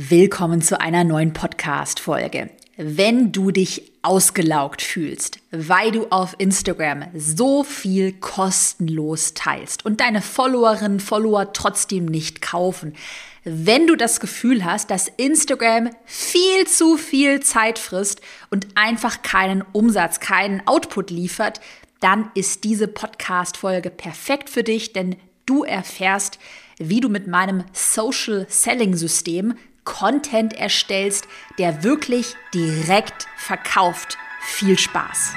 Willkommen zu einer neuen Podcast-Folge. Wenn du dich ausgelaugt fühlst, weil du auf Instagram so viel kostenlos teilst und deine Followerinnen, Follower trotzdem nicht kaufen, wenn du das Gefühl hast, dass Instagram viel zu viel Zeit frisst und einfach keinen Umsatz, keinen Output liefert, dann ist diese Podcast-Folge perfekt für dich, denn du erfährst, wie du mit meinem Social Selling System Content erstellst, der wirklich direkt verkauft. Viel Spaß.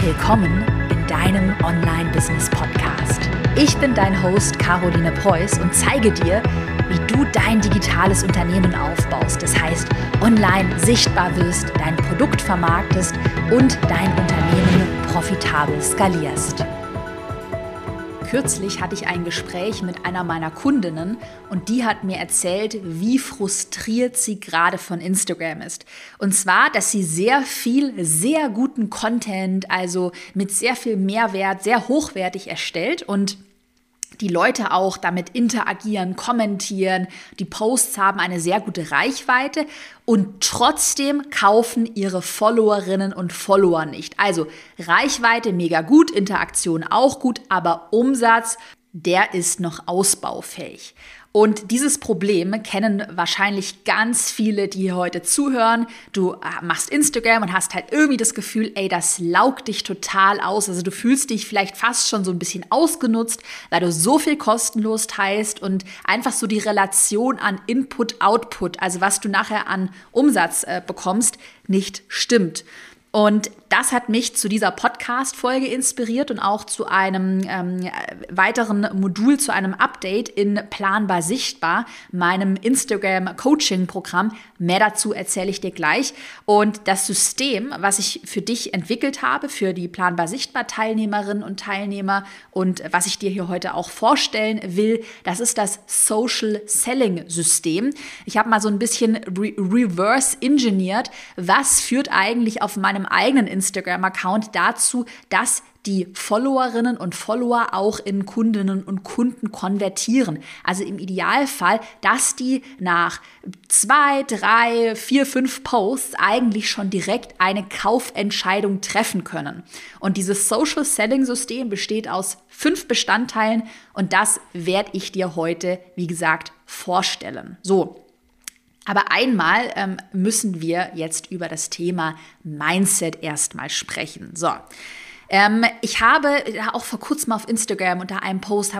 Willkommen in deinem Online-Business-Podcast. Ich bin dein Host Caroline Preuß und zeige dir, wie du dein digitales Unternehmen aufbaust. Das heißt, online sichtbar wirst, dein Produkt vermarktest und dein Unternehmen profitabel skalierst. Kürzlich hatte ich ein Gespräch mit einer meiner Kundinnen und die hat mir erzählt, wie frustriert sie gerade von Instagram ist. Und zwar, dass sie sehr viel, sehr guten Content, also mit sehr viel Mehrwert, sehr hochwertig erstellt und die Leute auch damit interagieren, kommentieren, die Posts haben eine sehr gute Reichweite und trotzdem kaufen ihre Followerinnen und Follower nicht. Also Reichweite mega gut, Interaktion auch gut, aber Umsatz, der ist noch ausbaufähig. Und dieses Problem kennen wahrscheinlich ganz viele, die hier heute zuhören. Du äh, machst Instagram und hast halt irgendwie das Gefühl, ey, das laugt dich total aus. Also du fühlst dich vielleicht fast schon so ein bisschen ausgenutzt, weil du so viel kostenlos teilst und einfach so die Relation an Input-Output, also was du nachher an Umsatz äh, bekommst, nicht stimmt. Und das hat mich zu dieser Podcast-Folge inspiriert und auch zu einem ähm, weiteren Modul, zu einem Update in Planbar Sichtbar, meinem Instagram-Coaching-Programm. Mehr dazu erzähle ich dir gleich. Und das System, was ich für dich entwickelt habe, für die Planbar Sichtbar-Teilnehmerinnen und Teilnehmer und was ich dir hier heute auch vorstellen will, das ist das Social Selling System. Ich habe mal so ein bisschen re reverse engineert, was führt eigentlich auf meinem eigenen Instagram-Account dazu, dass die Followerinnen und Follower auch in Kundinnen und Kunden konvertieren. Also im Idealfall, dass die nach zwei, drei, vier, fünf Posts eigentlich schon direkt eine Kaufentscheidung treffen können. Und dieses Social Selling System besteht aus fünf Bestandteilen und das werde ich dir heute, wie gesagt, vorstellen. So, aber einmal ähm, müssen wir jetzt über das Thema Mindset erstmal sprechen. So. Ähm, ich habe auch vor kurzem auf Instagram unter einem Post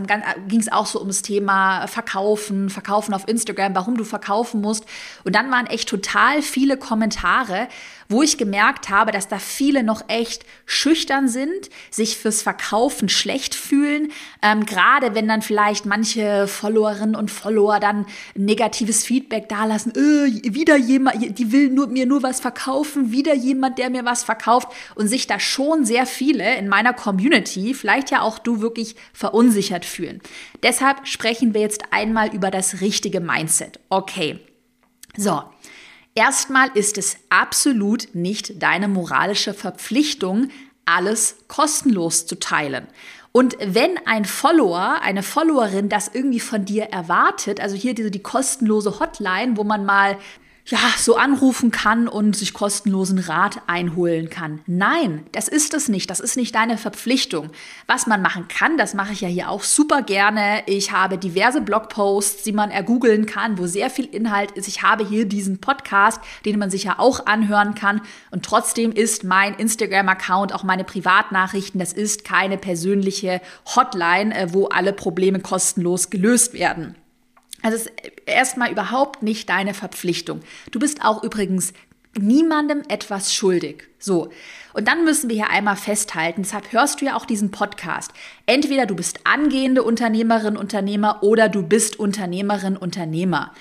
ging es auch so ums Thema Verkaufen, Verkaufen auf Instagram, warum du verkaufen musst. Und dann waren echt total viele Kommentare, wo ich gemerkt habe, dass da viele noch echt schüchtern sind, sich fürs Verkaufen schlecht fühlen, ähm, gerade wenn dann vielleicht manche Followerinnen und Follower dann negatives Feedback dalassen, äh, wieder jemand, die will nur, mir nur was verkaufen, wieder jemand, der mir was verkauft und sich da schon sehr viele in meiner Community, vielleicht ja auch du wirklich verunsichert fühlen. Deshalb sprechen wir jetzt einmal über das richtige Mindset. Okay. So, Erstmal ist es absolut nicht deine moralische Verpflichtung, alles kostenlos zu teilen. Und wenn ein Follower, eine Followerin das irgendwie von dir erwartet, also hier diese die kostenlose Hotline, wo man mal ja, so anrufen kann und sich kostenlosen Rat einholen kann. Nein, das ist es nicht. Das ist nicht deine Verpflichtung. Was man machen kann, das mache ich ja hier auch super gerne. Ich habe diverse Blogposts, die man ergoogeln kann, wo sehr viel Inhalt ist. Ich habe hier diesen Podcast, den man sich ja auch anhören kann. Und trotzdem ist mein Instagram-Account, auch meine Privatnachrichten, das ist keine persönliche Hotline, äh, wo alle Probleme kostenlos gelöst werden. Also es ist erstmal überhaupt nicht deine Verpflichtung. Du bist auch übrigens niemandem etwas schuldig. So. Und dann müssen wir hier einmal festhalten, deshalb hörst du ja auch diesen Podcast. Entweder du bist angehende Unternehmerin, Unternehmer oder du bist Unternehmerin, Unternehmer.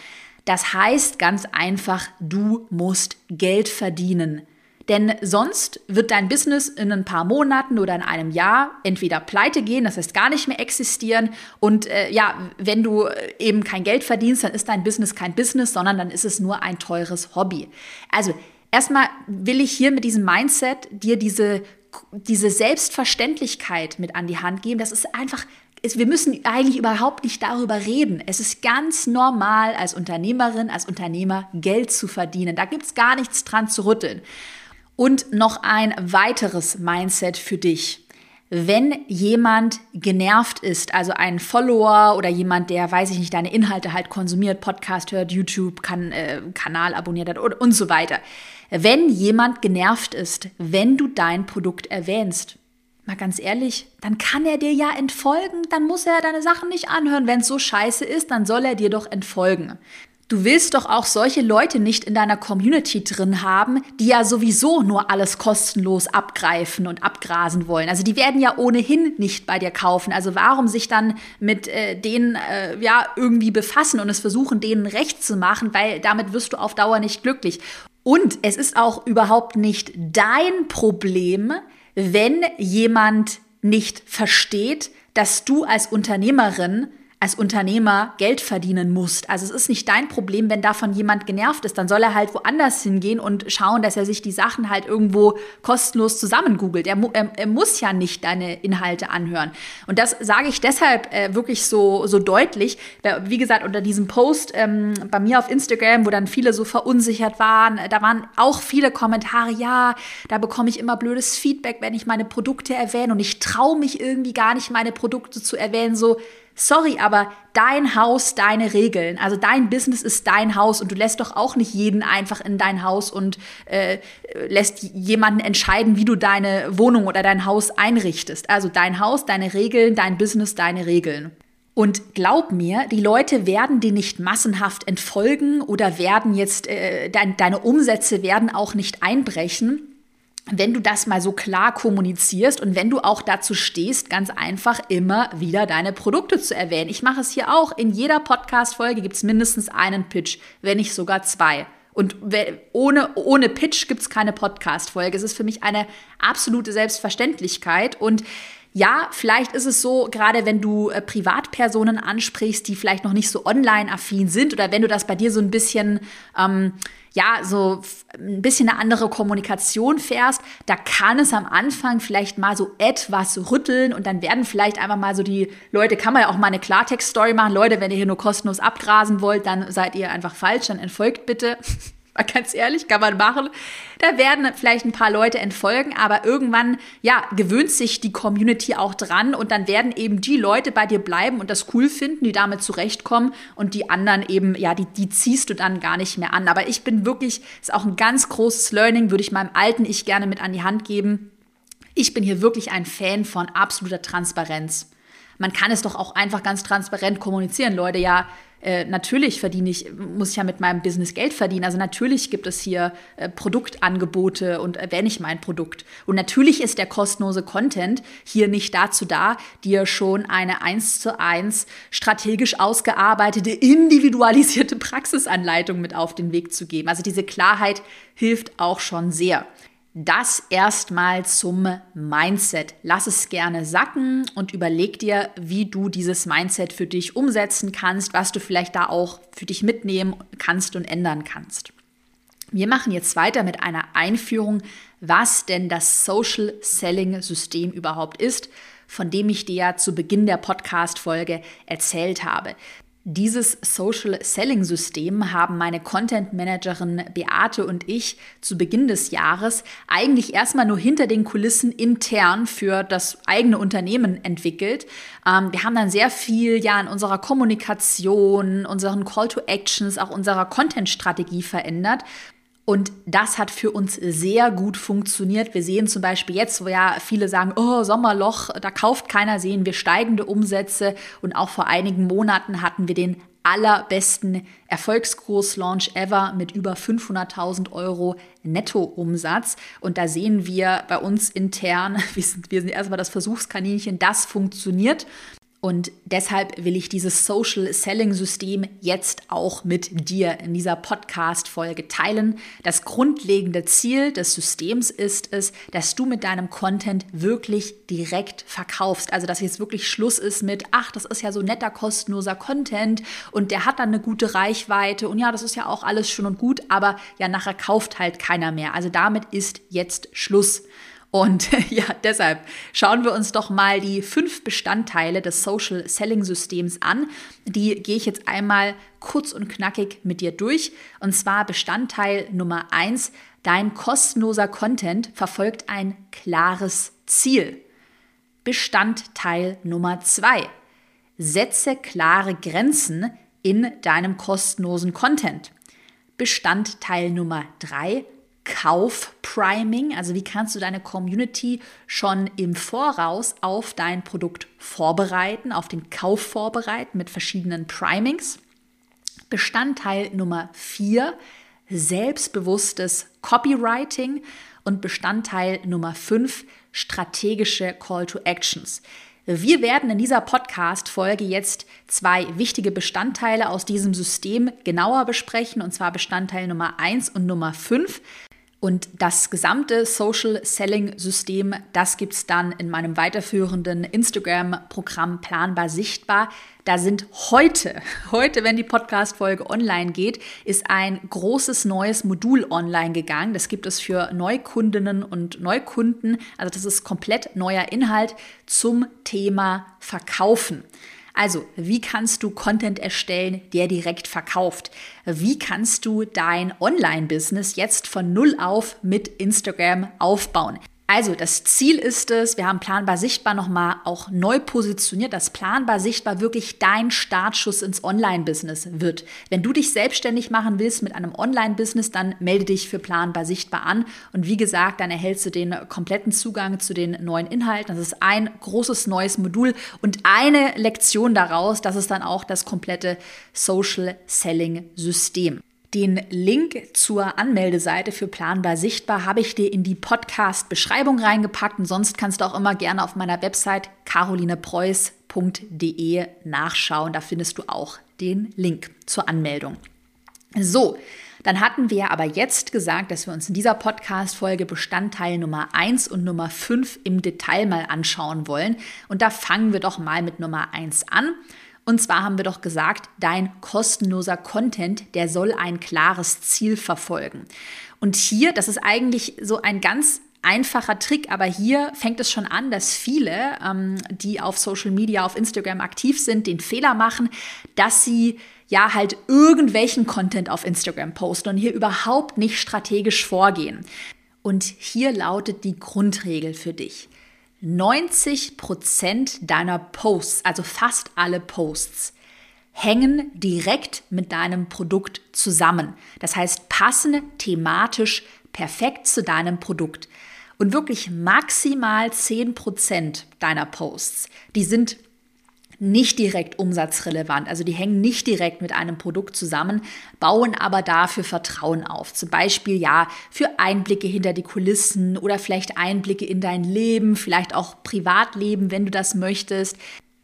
Das heißt ganz einfach, du musst Geld verdienen. Denn sonst wird dein Business in ein paar Monaten oder in einem Jahr entweder pleite gehen, das heißt gar nicht mehr existieren. Und äh, ja, wenn du äh, eben kein Geld verdienst, dann ist dein Business kein Business, sondern dann ist es nur ein teures Hobby. Also erstmal will ich hier mit diesem Mindset dir diese, diese Selbstverständlichkeit mit an die Hand geben. Das ist einfach wir müssen eigentlich überhaupt nicht darüber reden. Es ist ganz normal, als Unternehmerin, als Unternehmer Geld zu verdienen. Da gibt es gar nichts dran zu rütteln. Und noch ein weiteres Mindset für dich wenn jemand genervt ist, also ein Follower oder jemand, der, weiß ich nicht, deine Inhalte halt konsumiert, Podcast hört, YouTube, kann, äh, Kanal abonniert hat und, und so weiter. Wenn jemand genervt ist, wenn du dein Produkt erwähnst, mal ganz ehrlich, dann kann er dir ja entfolgen, dann muss er deine Sachen nicht anhören. Wenn es so scheiße ist, dann soll er dir doch entfolgen. Du willst doch auch solche Leute nicht in deiner Community drin haben, die ja sowieso nur alles kostenlos abgreifen und abgrasen wollen. Also die werden ja ohnehin nicht bei dir kaufen. Also warum sich dann mit äh, denen äh, ja irgendwie befassen und es versuchen, denen recht zu machen, weil damit wirst du auf Dauer nicht glücklich. Und es ist auch überhaupt nicht dein Problem, wenn jemand nicht versteht, dass du als Unternehmerin als Unternehmer Geld verdienen musst. Also es ist nicht dein Problem, wenn davon jemand genervt ist. Dann soll er halt woanders hingehen und schauen, dass er sich die Sachen halt irgendwo kostenlos zusammengoogelt. Er, er, er muss ja nicht deine Inhalte anhören. Und das sage ich deshalb äh, wirklich so, so deutlich. Wie gesagt, unter diesem Post ähm, bei mir auf Instagram, wo dann viele so verunsichert waren, da waren auch viele Kommentare, ja, da bekomme ich immer blödes Feedback, wenn ich meine Produkte erwähne und ich traue mich irgendwie gar nicht, meine Produkte zu erwähnen. So, sorry, aber dein Haus, deine Regeln. Also dein Business ist dein Haus und du lässt doch auch nicht jeden einfach in dein Haus und äh, lässt jemanden entscheiden, wie du deine Wohnung oder dein Haus einrichtest. Also dein Haus, deine Regeln, dein Business, deine Regeln. Und glaub mir, die Leute werden dir nicht massenhaft entfolgen oder werden jetzt, äh, dein, deine Umsätze werden auch nicht einbrechen wenn du das mal so klar kommunizierst und wenn du auch dazu stehst, ganz einfach immer wieder deine Produkte zu erwähnen. Ich mache es hier auch. In jeder Podcast-Folge gibt es mindestens einen Pitch, wenn nicht sogar zwei. Und ohne, ohne Pitch gibt es keine Podcast-Folge. Es ist für mich eine absolute Selbstverständlichkeit. Und ja, vielleicht ist es so, gerade wenn du äh, Privatpersonen ansprichst, die vielleicht noch nicht so online-affin sind oder wenn du das bei dir so ein bisschen ähm, ja, so ein bisschen eine andere Kommunikation fährst, da kann es am Anfang vielleicht mal so etwas rütteln und dann werden vielleicht einfach mal so die Leute, kann man ja auch mal eine Klartext-Story machen, Leute, wenn ihr hier nur kostenlos abgrasen wollt, dann seid ihr einfach falsch, dann entfolgt bitte. Mal ganz ehrlich, kann man machen. Da werden vielleicht ein paar Leute entfolgen, aber irgendwann, ja, gewöhnt sich die Community auch dran und dann werden eben die Leute bei dir bleiben und das cool finden, die damit zurechtkommen und die anderen eben, ja, die, die ziehst du dann gar nicht mehr an. Aber ich bin wirklich, ist auch ein ganz großes Learning, würde ich meinem alten Ich gerne mit an die Hand geben. Ich bin hier wirklich ein Fan von absoluter Transparenz. Man kann es doch auch einfach ganz transparent kommunizieren, Leute. Ja, äh, natürlich verdiene ich, muss ich ja mit meinem Business Geld verdienen. Also natürlich gibt es hier äh, Produktangebote und erwähne ich mein Produkt. Und natürlich ist der kostenlose Content hier nicht dazu da, dir schon eine eins zu eins strategisch ausgearbeitete, individualisierte Praxisanleitung mit auf den Weg zu geben. Also diese Klarheit hilft auch schon sehr. Das erstmal zum Mindset. Lass es gerne sacken und überleg dir, wie du dieses Mindset für dich umsetzen kannst, was du vielleicht da auch für dich mitnehmen kannst und ändern kannst. Wir machen jetzt weiter mit einer Einführung, was denn das Social Selling System überhaupt ist, von dem ich dir ja zu Beginn der Podcast-Folge erzählt habe. Dieses Social Selling System haben meine Content Managerin Beate und ich zu Beginn des Jahres eigentlich erstmal nur hinter den Kulissen intern für das eigene Unternehmen entwickelt. Ähm, wir haben dann sehr viel ja in unserer Kommunikation, unseren Call to Actions, auch unserer Content Strategie verändert und das hat für uns sehr gut funktioniert. Wir sehen zum Beispiel jetzt, wo ja viele sagen, oh, Sommerloch, da kauft keiner, sehen wir steigende Umsätze. Und auch vor einigen Monaten hatten wir den allerbesten Erfolgskurs-Launch ever mit über 500.000 Euro Nettoumsatz. Und da sehen wir bei uns intern, wir sind, wir sind erstmal das Versuchskaninchen, das funktioniert. Und deshalb will ich dieses Social Selling System jetzt auch mit dir in dieser Podcast-Folge teilen. Das grundlegende Ziel des Systems ist es, dass du mit deinem Content wirklich direkt verkaufst. Also, dass jetzt wirklich Schluss ist mit, ach, das ist ja so netter, kostenloser Content und der hat dann eine gute Reichweite und ja, das ist ja auch alles schön und gut, aber ja, nachher kauft halt keiner mehr. Also, damit ist jetzt Schluss. Und ja, deshalb schauen wir uns doch mal die fünf Bestandteile des Social Selling Systems an. Die gehe ich jetzt einmal kurz und knackig mit dir durch. Und zwar Bestandteil Nummer eins: Dein kostenloser Content verfolgt ein klares Ziel. Bestandteil Nummer zwei: Setze klare Grenzen in deinem kostenlosen Content. Bestandteil Nummer drei: Kauf-Priming, also wie kannst du deine Community schon im Voraus auf dein Produkt vorbereiten, auf den Kauf vorbereiten mit verschiedenen Primings. Bestandteil Nummer 4, selbstbewusstes Copywriting und Bestandteil Nummer 5, strategische Call to Actions. Wir werden in dieser Podcast-Folge jetzt zwei wichtige Bestandteile aus diesem System genauer besprechen, und zwar Bestandteil Nummer 1 und Nummer 5. Und das gesamte Social Selling System, das gibt es dann in meinem weiterführenden Instagram-Programm Planbar Sichtbar. Da sind heute, heute, wenn die Podcast-Folge online geht, ist ein großes neues Modul online gegangen. Das gibt es für Neukundinnen und Neukunden. Also das ist komplett neuer Inhalt zum Thema Verkaufen. Also, wie kannst du Content erstellen, der direkt verkauft? Wie kannst du dein Online-Business jetzt von Null auf mit Instagram aufbauen? Also das Ziel ist es, wir haben planbar sichtbar nochmal auch neu positioniert, dass planbar sichtbar wirklich dein Startschuss ins Online-Business wird. Wenn du dich selbstständig machen willst mit einem Online-Business, dann melde dich für planbar sichtbar an. Und wie gesagt, dann erhältst du den kompletten Zugang zu den neuen Inhalten. Das ist ein großes neues Modul und eine Lektion daraus, das ist dann auch das komplette Social Selling System. Den Link zur Anmeldeseite für Planbar Sichtbar habe ich dir in die Podcast-Beschreibung reingepackt und sonst kannst du auch immer gerne auf meiner Website carolinepreuß.de nachschauen. Da findest du auch den Link zur Anmeldung. So, dann hatten wir aber jetzt gesagt, dass wir uns in dieser Podcast-Folge Bestandteil Nummer 1 und Nummer 5 im Detail mal anschauen wollen. Und da fangen wir doch mal mit Nummer 1 an. Und zwar haben wir doch gesagt, dein kostenloser Content, der soll ein klares Ziel verfolgen. Und hier, das ist eigentlich so ein ganz einfacher Trick, aber hier fängt es schon an, dass viele, ähm, die auf Social Media, auf Instagram aktiv sind, den Fehler machen, dass sie ja halt irgendwelchen Content auf Instagram posten und hier überhaupt nicht strategisch vorgehen. Und hier lautet die Grundregel für dich. 90 Prozent deiner Posts, also fast alle Posts, hängen direkt mit deinem Produkt zusammen. Das heißt, passen thematisch perfekt zu deinem Produkt. Und wirklich maximal 10 Prozent deiner Posts, die sind nicht direkt umsatzrelevant, also die hängen nicht direkt mit einem Produkt zusammen, bauen aber dafür Vertrauen auf. Zum Beispiel ja für Einblicke hinter die Kulissen oder vielleicht Einblicke in dein Leben, vielleicht auch Privatleben, wenn du das möchtest.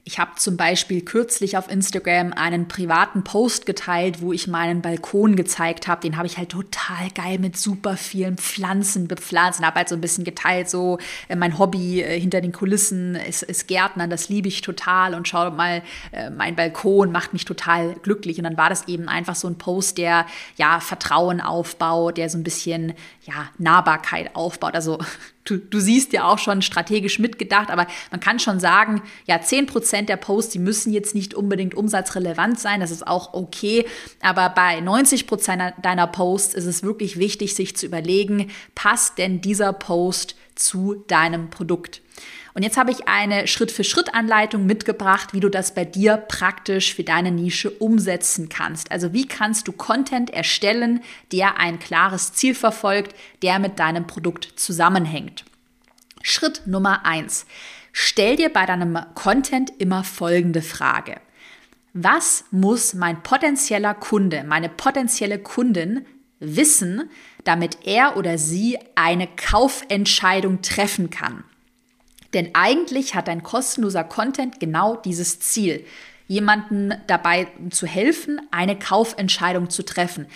Ich habe zum Beispiel kürzlich auf Instagram einen privaten Post geteilt, wo ich meinen Balkon gezeigt habe. Den habe ich halt total geil mit super vielen Pflanzen bepflanzt und habe halt so ein bisschen geteilt, so äh, mein Hobby äh, hinter den Kulissen ist, ist Gärtnern, das liebe ich total und schau mal, äh, mein Balkon macht mich total glücklich. Und dann war das eben einfach so ein Post, der ja Vertrauen aufbaut, der so ein bisschen ja Nahbarkeit aufbaut. Also du, du siehst ja auch schon strategisch mitgedacht, aber man kann schon sagen, ja, 10% der Posts, die müssen jetzt nicht unbedingt umsatzrelevant sein, das ist auch okay, aber bei 90% deiner Posts ist es wirklich wichtig, sich zu überlegen, passt denn dieser Post zu deinem Produkt? Und jetzt habe ich eine Schritt-für-Schritt-Anleitung mitgebracht, wie du das bei dir praktisch für deine Nische umsetzen kannst. Also wie kannst du Content erstellen, der ein klares Ziel verfolgt, der mit deinem Produkt zusammenhängt. Schritt Nummer eins: Stell dir bei deinem Content immer folgende Frage. Was muss mein potenzieller Kunde, meine potenzielle Kundin wissen, damit er oder sie eine Kaufentscheidung treffen kann? Denn eigentlich hat dein kostenloser Content genau dieses Ziel, jemanden dabei zu helfen, eine Kaufentscheidung zu treffen.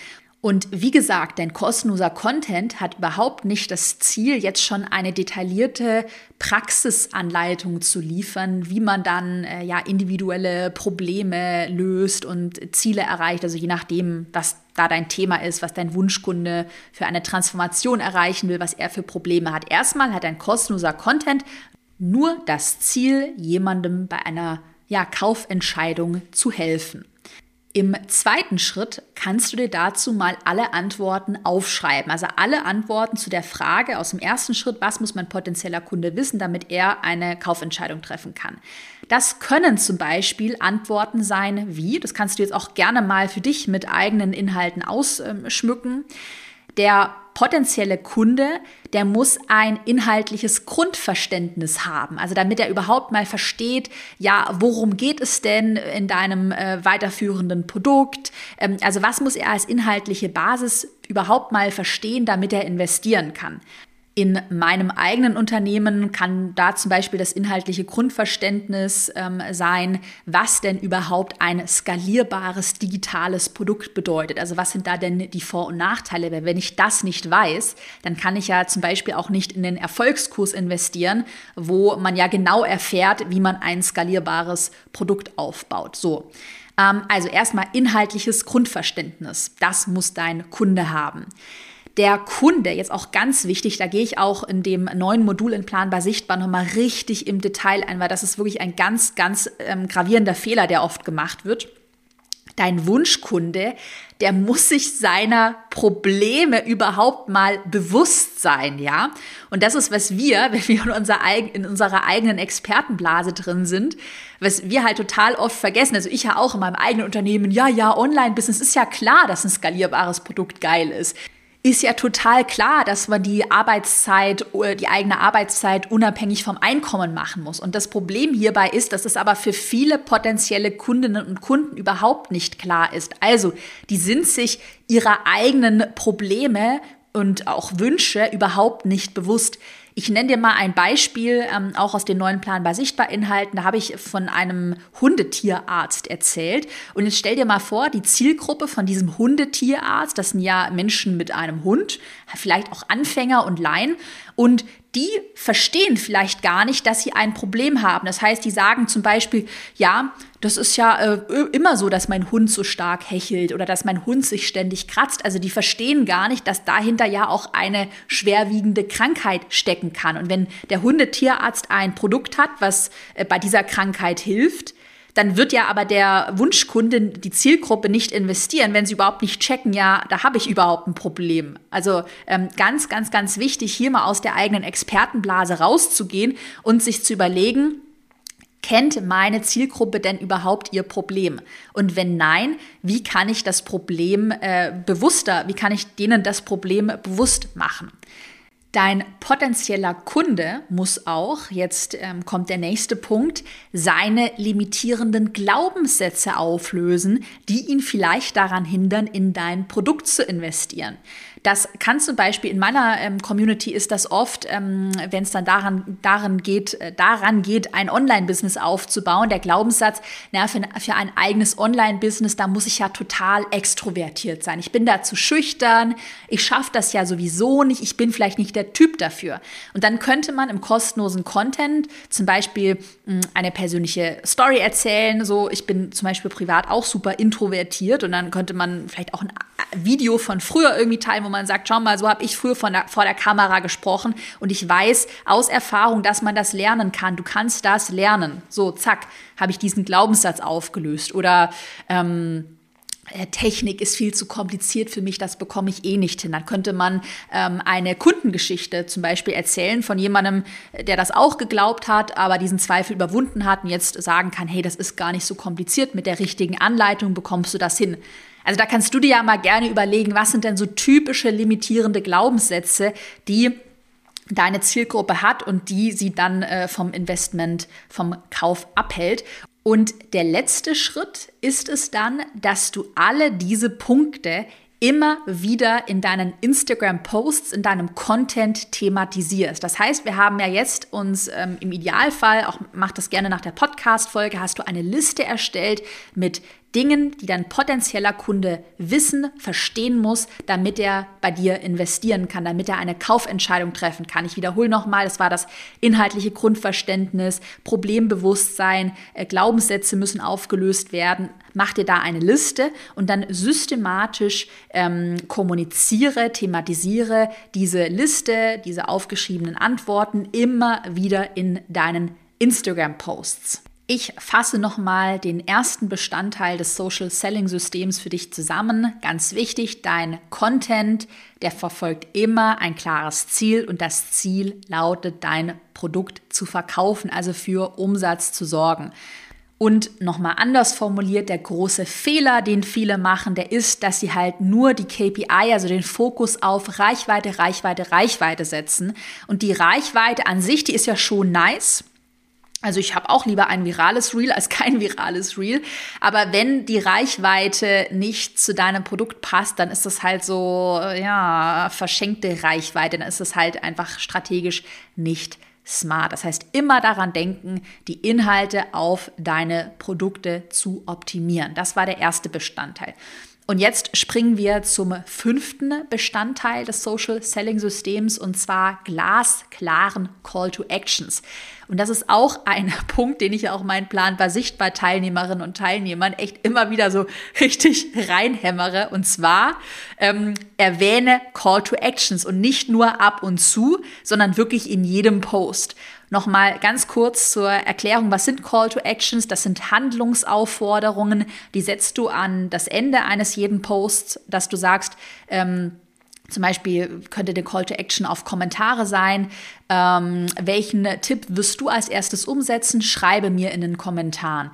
Und wie gesagt, dein kostenloser Content hat überhaupt nicht das Ziel, jetzt schon eine detaillierte Praxisanleitung zu liefern, wie man dann äh, ja individuelle Probleme löst und Ziele erreicht. Also je nachdem, was da dein Thema ist, was dein Wunschkunde für eine Transformation erreichen will, was er für Probleme hat. Erstmal hat dein kostenloser Content nur das Ziel, jemandem bei einer ja, Kaufentscheidung zu helfen. Im zweiten Schritt kannst du dir dazu mal alle Antworten aufschreiben. Also alle Antworten zu der Frage aus dem ersten Schritt, was muss mein potenzieller Kunde wissen, damit er eine Kaufentscheidung treffen kann. Das können zum Beispiel Antworten sein wie, das kannst du jetzt auch gerne mal für dich mit eigenen Inhalten ausschmücken. Der potenzielle Kunde, der muss ein inhaltliches Grundverständnis haben. Also damit er überhaupt mal versteht, ja, worum geht es denn in deinem äh, weiterführenden Produkt? Ähm, also was muss er als inhaltliche Basis überhaupt mal verstehen, damit er investieren kann? In meinem eigenen Unternehmen kann da zum Beispiel das inhaltliche Grundverständnis ähm, sein, was denn überhaupt ein skalierbares digitales Produkt bedeutet. Also was sind da denn die Vor- und Nachteile? Weil wenn ich das nicht weiß, dann kann ich ja zum Beispiel auch nicht in den Erfolgskurs investieren, wo man ja genau erfährt, wie man ein skalierbares Produkt aufbaut. So. Ähm, also erstmal inhaltliches Grundverständnis. Das muss dein Kunde haben der Kunde, jetzt auch ganz wichtig, da gehe ich auch in dem neuen Modul in Planbar Sichtbar nochmal richtig im Detail ein, weil das ist wirklich ein ganz, ganz ähm, gravierender Fehler, der oft gemacht wird. Dein Wunschkunde, der muss sich seiner Probleme überhaupt mal bewusst sein, ja? Und das ist, was wir, wenn wir in, unser, in unserer eigenen Expertenblase drin sind, was wir halt total oft vergessen. Also ich ja auch in meinem eigenen Unternehmen, ja, ja, Online-Business ist ja klar, dass ein skalierbares Produkt geil ist ist ja total klar, dass man die Arbeitszeit, äh, die eigene Arbeitszeit unabhängig vom Einkommen machen muss. Und das Problem hierbei ist, dass es aber für viele potenzielle Kundinnen und Kunden überhaupt nicht klar ist. Also, die sind sich ihrer eigenen Probleme und auch Wünsche überhaupt nicht bewusst. Ich nenne dir mal ein Beispiel, ähm, auch aus den neuen Plan bei Sichtbar-Inhalten. Da habe ich von einem Hundetierarzt erzählt. Und jetzt stell dir mal vor, die Zielgruppe von diesem Hundetierarzt, das sind ja Menschen mit einem Hund, vielleicht auch Anfänger und Laien. Und die verstehen vielleicht gar nicht, dass sie ein Problem haben. Das heißt, die sagen zum Beispiel, ja, das ist ja äh, immer so, dass mein Hund so stark hechelt oder dass mein Hund sich ständig kratzt. Also die verstehen gar nicht, dass dahinter ja auch eine schwerwiegende Krankheit stecken kann. Und wenn der Hundetierarzt ein Produkt hat, was äh, bei dieser Krankheit hilft, dann wird ja aber der Wunschkunde, die Zielgruppe nicht investieren, wenn sie überhaupt nicht checken, ja, da habe ich überhaupt ein Problem. Also ähm, ganz, ganz, ganz wichtig, hier mal aus der eigenen Expertenblase rauszugehen und sich zu überlegen, Kennt meine Zielgruppe denn überhaupt ihr Problem? Und wenn nein, wie kann ich das Problem äh, bewusster, wie kann ich denen das Problem bewusst machen? Dein potenzieller Kunde muss auch, jetzt ähm, kommt der nächste Punkt, seine limitierenden Glaubenssätze auflösen, die ihn vielleicht daran hindern, in dein Produkt zu investieren. Das kann zum Beispiel in meiner ähm, Community ist das oft, ähm, wenn es dann daran, daran geht, äh, daran geht, ein Online-Business aufzubauen, der Glaubenssatz, na, für, für ein eigenes Online-Business, da muss ich ja total extrovertiert sein. Ich bin da zu schüchtern, ich schaffe das ja sowieso nicht, ich bin vielleicht nicht der Typ dafür. Und dann könnte man im kostenlosen Content zum Beispiel mh, eine persönliche Story erzählen, so ich bin zum Beispiel privat auch super introvertiert. Und dann könnte man vielleicht auch ein Video von früher irgendwie teilen, wo man sagt, schau mal, so habe ich früher der, vor der Kamera gesprochen und ich weiß aus Erfahrung, dass man das lernen kann. Du kannst das lernen. So, zack, habe ich diesen Glaubenssatz aufgelöst. Oder ähm, äh, Technik ist viel zu kompliziert für mich, das bekomme ich eh nicht hin. Dann könnte man ähm, eine Kundengeschichte zum Beispiel erzählen von jemandem, der das auch geglaubt hat, aber diesen Zweifel überwunden hat und jetzt sagen kann, hey, das ist gar nicht so kompliziert, mit der richtigen Anleitung bekommst du das hin. Also da kannst du dir ja mal gerne überlegen, was sind denn so typische limitierende Glaubenssätze, die deine Zielgruppe hat und die sie dann äh, vom Investment, vom Kauf abhält. Und der letzte Schritt ist es dann, dass du alle diese Punkte immer wieder in deinen Instagram-Posts, in deinem Content thematisierst. Das heißt, wir haben ja jetzt uns ähm, im Idealfall, auch mach das gerne nach der Podcast-Folge, hast du eine Liste erstellt mit Dingen, die dein potenzieller Kunde wissen, verstehen muss, damit er bei dir investieren kann, damit er eine Kaufentscheidung treffen kann. Ich wiederhole nochmal, das war das inhaltliche Grundverständnis, Problembewusstsein, äh, Glaubenssätze müssen aufgelöst werden. Mach dir da eine Liste und dann systematisch ähm, kommuniziere, thematisiere diese Liste, diese aufgeschriebenen Antworten immer wieder in deinen Instagram-Posts. Ich fasse nochmal den ersten Bestandteil des Social Selling Systems für dich zusammen. Ganz wichtig, dein Content, der verfolgt immer ein klares Ziel und das Ziel lautet, dein Produkt zu verkaufen, also für Umsatz zu sorgen. Und nochmal anders formuliert, der große Fehler, den viele machen, der ist, dass sie halt nur die KPI, also den Fokus auf Reichweite, Reichweite, Reichweite setzen. Und die Reichweite an sich, die ist ja schon nice. Also ich habe auch lieber ein virales Reel als kein virales Reel. Aber wenn die Reichweite nicht zu deinem Produkt passt, dann ist das halt so, ja, verschenkte Reichweite. Dann ist es halt einfach strategisch nicht smart. Das heißt, immer daran denken, die Inhalte auf deine Produkte zu optimieren. Das war der erste Bestandteil. Und jetzt springen wir zum fünften Bestandteil des Social Selling Systems und zwar glasklaren Call to Actions. Und das ist auch ein Punkt, den ich ja auch meinen Plan bei sichtbar Teilnehmerinnen und Teilnehmern echt immer wieder so richtig reinhämmere. Und zwar ähm, erwähne Call to Actions und nicht nur ab und zu, sondern wirklich in jedem Post. Nochmal ganz kurz zur Erklärung, was sind Call to Actions? Das sind Handlungsaufforderungen, die setzt du an das Ende eines jeden Posts, dass du sagst, ähm, zum Beispiel könnte der Call to Action auf Kommentare sein. Ähm, welchen Tipp wirst du als erstes umsetzen? Schreibe mir in den Kommentaren.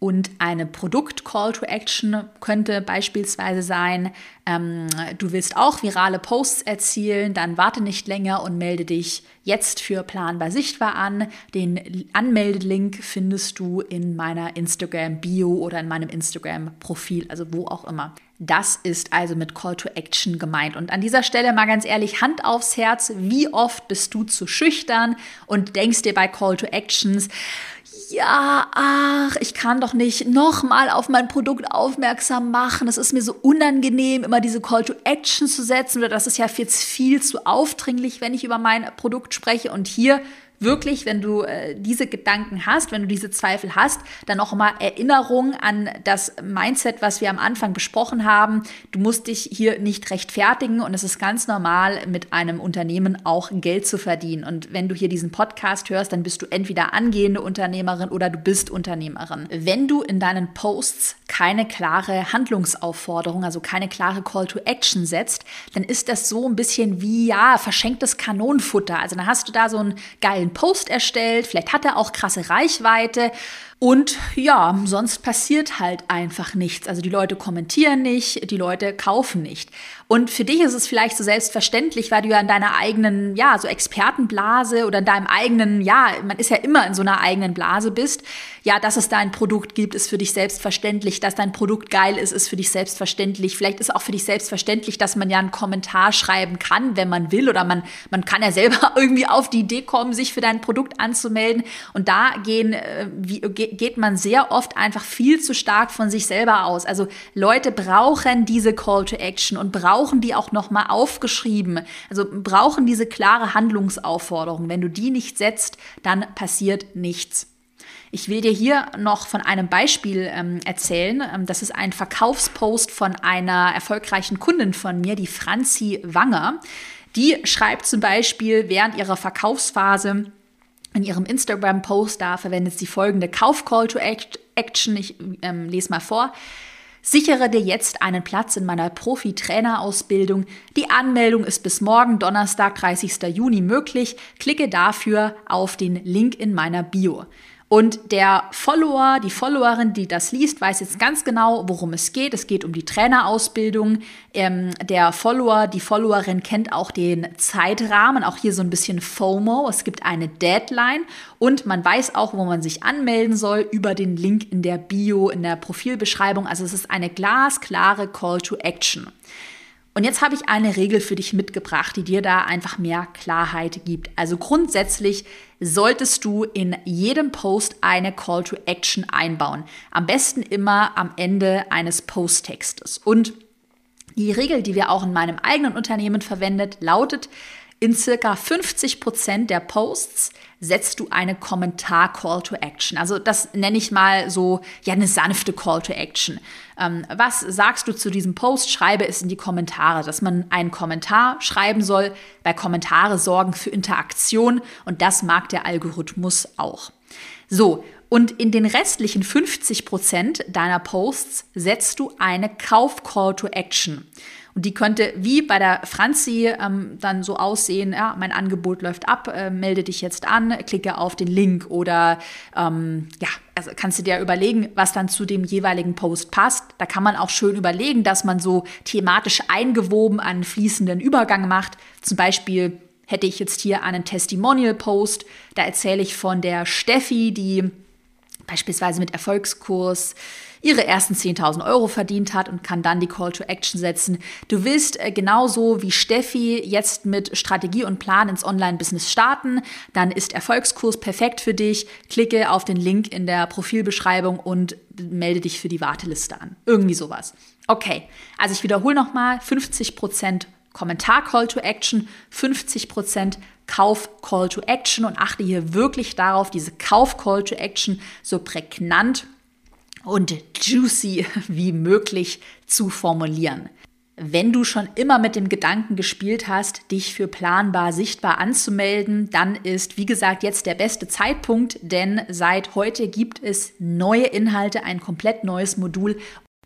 Und eine Produkt-Call to Action könnte beispielsweise sein, ähm, du willst auch virale Posts erzielen, dann warte nicht länger und melde dich jetzt für Planbar Sichtbar an. Den Anmeldelink findest du in meiner Instagram-Bio oder in meinem Instagram-Profil, also wo auch immer. Das ist also mit Call to Action gemeint. Und an dieser Stelle mal ganz ehrlich, Hand aufs Herz, wie oft bist du zu schüchtern und denkst dir bei Call to Actions, ja, ach, ich kann doch nicht nochmal auf mein Produkt aufmerksam machen. Es ist mir so unangenehm, immer diese Call to Action zu setzen oder das ist ja jetzt viel zu aufdringlich, wenn ich über mein Produkt spreche. Und hier wirklich, wenn du äh, diese Gedanken hast, wenn du diese Zweifel hast, dann noch mal Erinnerung an das Mindset, was wir am Anfang besprochen haben. Du musst dich hier nicht rechtfertigen und es ist ganz normal, mit einem Unternehmen auch Geld zu verdienen. Und wenn du hier diesen Podcast hörst, dann bist du entweder angehende Unternehmerin oder du bist Unternehmerin. Wenn du in deinen Posts keine klare Handlungsaufforderung, also keine klare Call to Action setzt, dann ist das so ein bisschen wie, ja, verschenktes Kanonenfutter. Also dann hast du da so einen geilen einen Post erstellt, vielleicht hat er auch krasse Reichweite und ja, sonst passiert halt einfach nichts. Also die Leute kommentieren nicht, die Leute kaufen nicht. Und für dich ist es vielleicht so selbstverständlich, weil du ja in deiner eigenen, ja, so Expertenblase oder in deinem eigenen, ja, man ist ja immer in so einer eigenen Blase bist. Ja, dass es da ein Produkt gibt, ist für dich selbstverständlich. Dass dein Produkt geil ist, ist für dich selbstverständlich. Vielleicht ist auch für dich selbstverständlich, dass man ja einen Kommentar schreiben kann, wenn man will. Oder man, man kann ja selber irgendwie auf die Idee kommen, sich für dein Produkt anzumelden. Und da gehen, äh, wie, geht man sehr oft einfach viel zu stark von sich selber aus. Also Leute brauchen diese Call to Action und brauchen die auch nochmal aufgeschrieben. Also brauchen diese klare Handlungsaufforderung. Wenn du die nicht setzt, dann passiert nichts. Ich will dir hier noch von einem Beispiel ähm, erzählen. Ähm, das ist ein Verkaufspost von einer erfolgreichen Kundin von mir, die Franzi Wanger. Die schreibt zum Beispiel während ihrer Verkaufsphase in ihrem Instagram-Post, da verwendet sie folgende Kauf-Call to Action. Ich ähm, lese mal vor. Sichere dir jetzt einen Platz in meiner Profi-Trainer-Ausbildung. Die Anmeldung ist bis morgen, Donnerstag, 30. Juni möglich. Klicke dafür auf den Link in meiner Bio. Und der Follower, die Followerin, die das liest, weiß jetzt ganz genau, worum es geht. Es geht um die Trainerausbildung. Ähm, der Follower, die Followerin kennt auch den Zeitrahmen, auch hier so ein bisschen FOMO. Es gibt eine Deadline und man weiß auch, wo man sich anmelden soll über den Link in der Bio, in der Profilbeschreibung. Also es ist eine glasklare Call to Action. Und jetzt habe ich eine Regel für dich mitgebracht, die dir da einfach mehr Klarheit gibt. Also grundsätzlich solltest du in jedem Post eine Call to Action einbauen. Am besten immer am Ende eines Posttextes. Und die Regel, die wir auch in meinem eigenen Unternehmen verwendet, lautet, in circa 50 Prozent der Posts setzt du eine Kommentar-Call to Action. Also das nenne ich mal so, ja, eine sanfte Call to Action. Ähm, was sagst du zu diesem Post? Schreibe es in die Kommentare, dass man einen Kommentar schreiben soll, weil Kommentare sorgen für Interaktion und das mag der Algorithmus auch. So, und in den restlichen 50 Prozent deiner Posts setzt du eine Kauf-Call to Action. Und die könnte wie bei der Franzi ähm, dann so aussehen, ja, mein Angebot läuft ab, äh, melde dich jetzt an, klicke auf den Link oder ähm, ja, also kannst du dir überlegen, was dann zu dem jeweiligen Post passt. Da kann man auch schön überlegen, dass man so thematisch eingewoben einen fließenden Übergang macht. Zum Beispiel hätte ich jetzt hier einen Testimonial-Post, da erzähle ich von der Steffi, die beispielsweise mit Erfolgskurs ihre ersten 10.000 Euro verdient hat und kann dann die Call to Action setzen. Du willst äh, genauso wie Steffi jetzt mit Strategie und Plan ins Online-Business starten, dann ist Erfolgskurs perfekt für dich. Klicke auf den Link in der Profilbeschreibung und melde dich für die Warteliste an. Irgendwie sowas. Okay, also ich wiederhole nochmal, 50% Kommentar Call to Action, 50% Kauf Call to Action und achte hier wirklich darauf, diese Kauf Call to Action so prägnant und juicy wie möglich zu formulieren. Wenn du schon immer mit dem Gedanken gespielt hast, dich für planbar sichtbar anzumelden, dann ist, wie gesagt, jetzt der beste Zeitpunkt, denn seit heute gibt es neue Inhalte, ein komplett neues Modul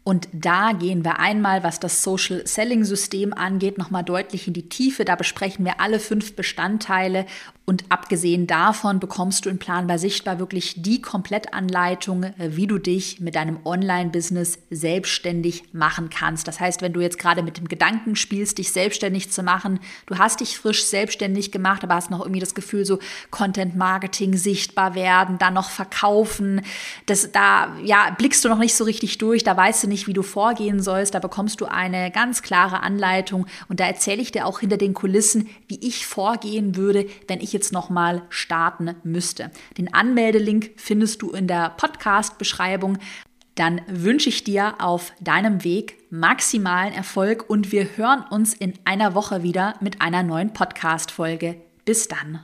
und da gehen wir einmal, was das Social Selling System angeht, nochmal deutlich in die Tiefe. Da besprechen wir alle fünf Bestandteile und abgesehen davon bekommst du in Planbar Sichtbar wirklich die Komplettanleitung, äh, wie du dich mit deinem Online-Business selbstständig machen kannst. Das heißt, wenn du jetzt gerade mit dem Gedanken spielst, dich selbstständig zu machen, du hast dich frisch selbstständig gemacht, aber hast noch irgendwie das Gefühl, so Content-Marketing sichtbar werden, dann noch verkaufen, das, da ja, blickst du noch nicht so richtig durch, da weißt du nicht, wie du vorgehen sollst, da bekommst du eine ganz klare Anleitung und da erzähle ich dir auch hinter den Kulissen, wie ich vorgehen würde, wenn ich jetzt nochmal starten müsste. Den Anmeldelink findest du in der Podcast-Beschreibung. Dann wünsche ich dir auf deinem Weg maximalen Erfolg und wir hören uns in einer Woche wieder mit einer neuen Podcast-Folge. Bis dann.